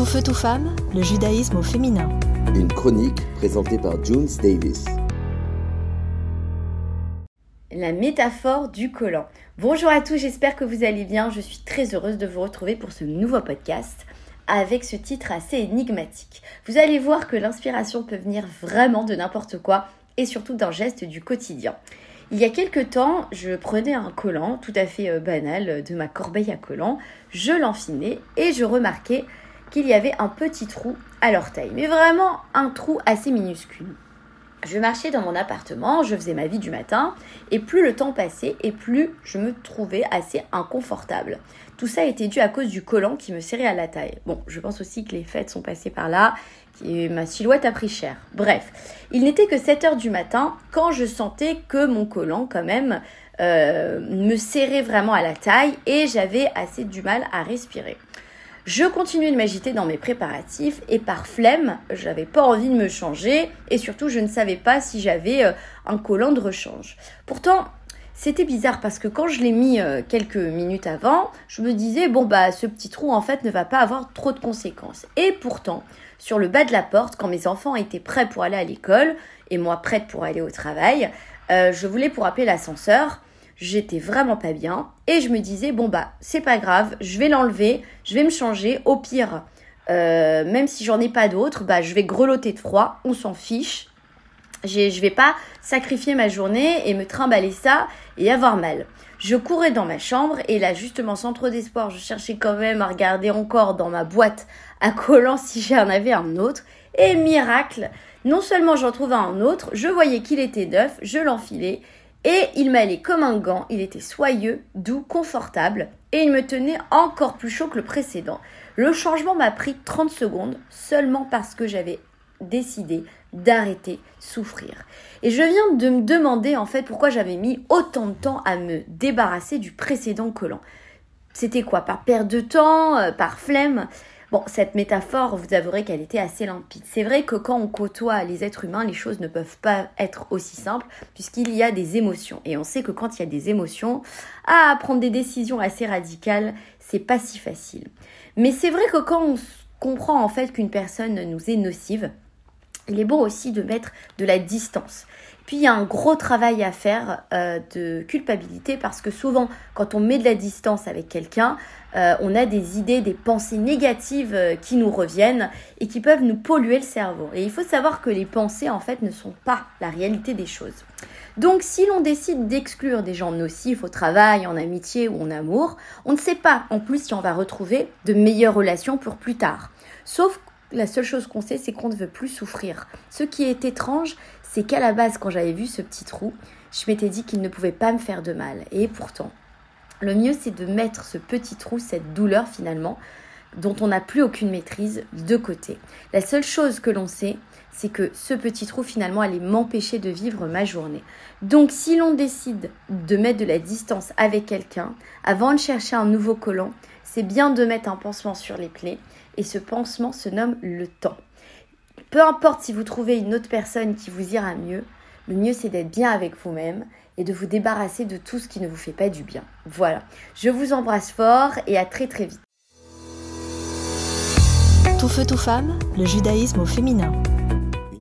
Tout feu, tout femme, le judaïsme au féminin. Une chronique présentée par Junes Davis. La métaphore du collant. Bonjour à tous, j'espère que vous allez bien. Je suis très heureuse de vous retrouver pour ce nouveau podcast avec ce titre assez énigmatique. Vous allez voir que l'inspiration peut venir vraiment de n'importe quoi et surtout d'un geste du quotidien. Il y a quelques temps, je prenais un collant tout à fait euh, banal de ma corbeille à collants, je l'enfinais et je remarquais qu'il y avait un petit trou à l'orteil, mais vraiment un trou assez minuscule. Je marchais dans mon appartement, je faisais ma vie du matin, et plus le temps passait, et plus je me trouvais assez inconfortable. Tout ça était dû à cause du collant qui me serrait à la taille. Bon, je pense aussi que les fêtes sont passées par là, et ma silhouette a pris cher. Bref, il n'était que 7 heures du matin quand je sentais que mon collant, quand même, euh, me serrait vraiment à la taille, et j'avais assez du mal à respirer. Je continuais de m'agiter dans mes préparatifs et par flemme, j'avais pas envie de me changer et surtout je ne savais pas si j'avais euh, un collant de rechange. Pourtant, c'était bizarre parce que quand je l'ai mis euh, quelques minutes avant, je me disais bon bah ce petit trou en fait ne va pas avoir trop de conséquences. Et pourtant, sur le bas de la porte, quand mes enfants étaient prêts pour aller à l'école et moi prête pour aller au travail, euh, je voulais pour appeler l'ascenseur j'étais vraiment pas bien et je me disais bon bah c'est pas grave, je vais l'enlever, je vais me changer, au pire, euh, même si j'en ai pas d'autres, bah je vais grelotter de froid, on s'en fiche. Je vais pas sacrifier ma journée et me trimballer ça et avoir mal. Je courais dans ma chambre et là justement sans trop d'espoir, je cherchais quand même à regarder encore dans ma boîte à collants si j'en avais un autre. Et miracle, non seulement j'en trouvais un autre, je voyais qu'il était neuf, je l'enfilais et il m'allait comme un gant, il était soyeux, doux, confortable, et il me tenait encore plus chaud que le précédent. Le changement m'a pris 30 secondes seulement parce que j'avais décidé d'arrêter souffrir. Et je viens de me demander en fait pourquoi j'avais mis autant de temps à me débarrasser du précédent collant. C'était quoi? Par perte de temps euh, Par flemme? Bon, cette métaphore, vous avouerez qu'elle était assez limpide. C'est vrai que quand on côtoie les êtres humains, les choses ne peuvent pas être aussi simples puisqu'il y a des émotions. Et on sait que quand il y a des émotions, à prendre des décisions assez radicales, c'est pas si facile. Mais c'est vrai que quand on comprend en fait qu'une personne nous est nocive, il est beau aussi de mettre de la distance. Puis il y a un gros travail à faire euh, de culpabilité parce que souvent quand on met de la distance avec quelqu'un, euh, on a des idées, des pensées négatives euh, qui nous reviennent et qui peuvent nous polluer le cerveau. Et il faut savoir que les pensées en fait ne sont pas la réalité des choses. Donc si l'on décide d'exclure des gens nocifs au travail, en amitié ou en amour, on ne sait pas en plus si on va retrouver de meilleures relations pour plus tard. Sauf la seule chose qu'on sait, c'est qu'on ne veut plus souffrir. Ce qui est étrange, c'est qu'à la base, quand j'avais vu ce petit trou, je m'étais dit qu'il ne pouvait pas me faire de mal. Et pourtant, le mieux, c'est de mettre ce petit trou, cette douleur finalement, dont on n'a plus aucune maîtrise, de côté. La seule chose que l'on sait, c'est que ce petit trou finalement allait m'empêcher de vivre ma journée. Donc si l'on décide de mettre de la distance avec quelqu'un, avant de chercher un nouveau collant, c'est bien de mettre un pansement sur les plaies et ce pansement se nomme le temps. Peu importe si vous trouvez une autre personne qui vous ira mieux, le mieux c'est d'être bien avec vous-même et de vous débarrasser de tout ce qui ne vous fait pas du bien. Voilà, je vous embrasse fort et à très très vite. Tout feu, tout femme, le judaïsme au féminin.